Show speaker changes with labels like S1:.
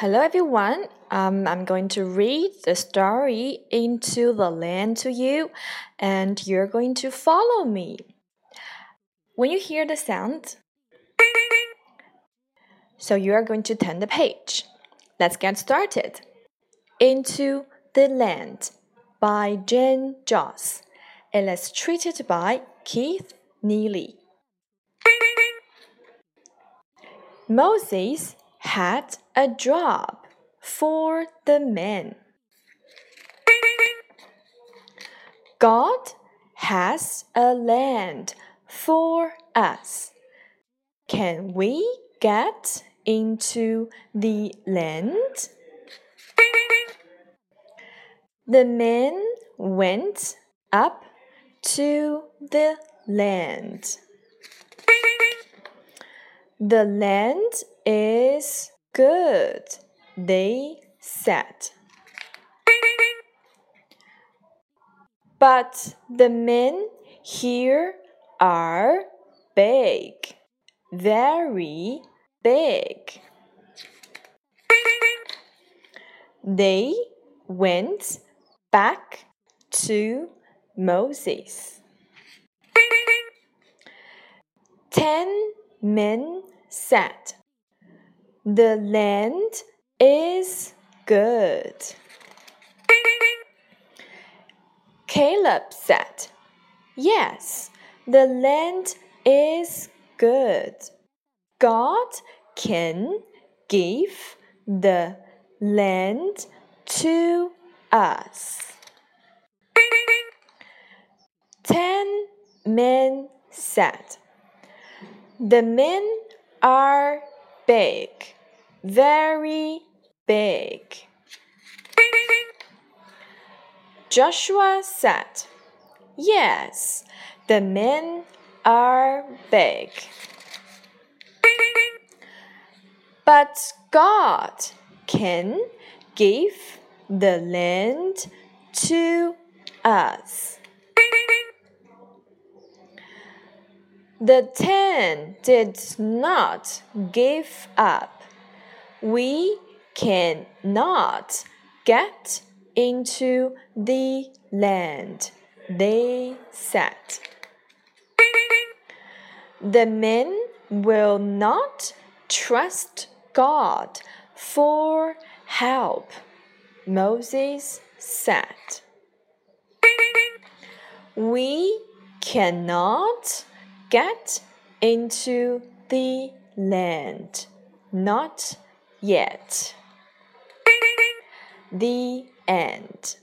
S1: Hello, everyone. Um, I'm going to read the story Into the Land to you, and you're going to follow me. When you hear the sound, so you are going to turn the page. Let's get started. Into the Land by Jen Joss, illustrated by Keith Neely. Moses had a job for the men. God has a land for us. Can we get into the land? The men went up to the land. The land is good, they said. But the men here are big, very big. They went back to Moses. Ten men said, The land is good. Caleb said, Yes, the land is good. God can give the land to us. Ten men said, The men are big, very big. Joshua said, Yes, the men are big. But God can give the land to us. The ten did not give up. We cannot get into the land, they said. The men will not trust God for help, Moses said. We cannot get into the land. Not yet. The end.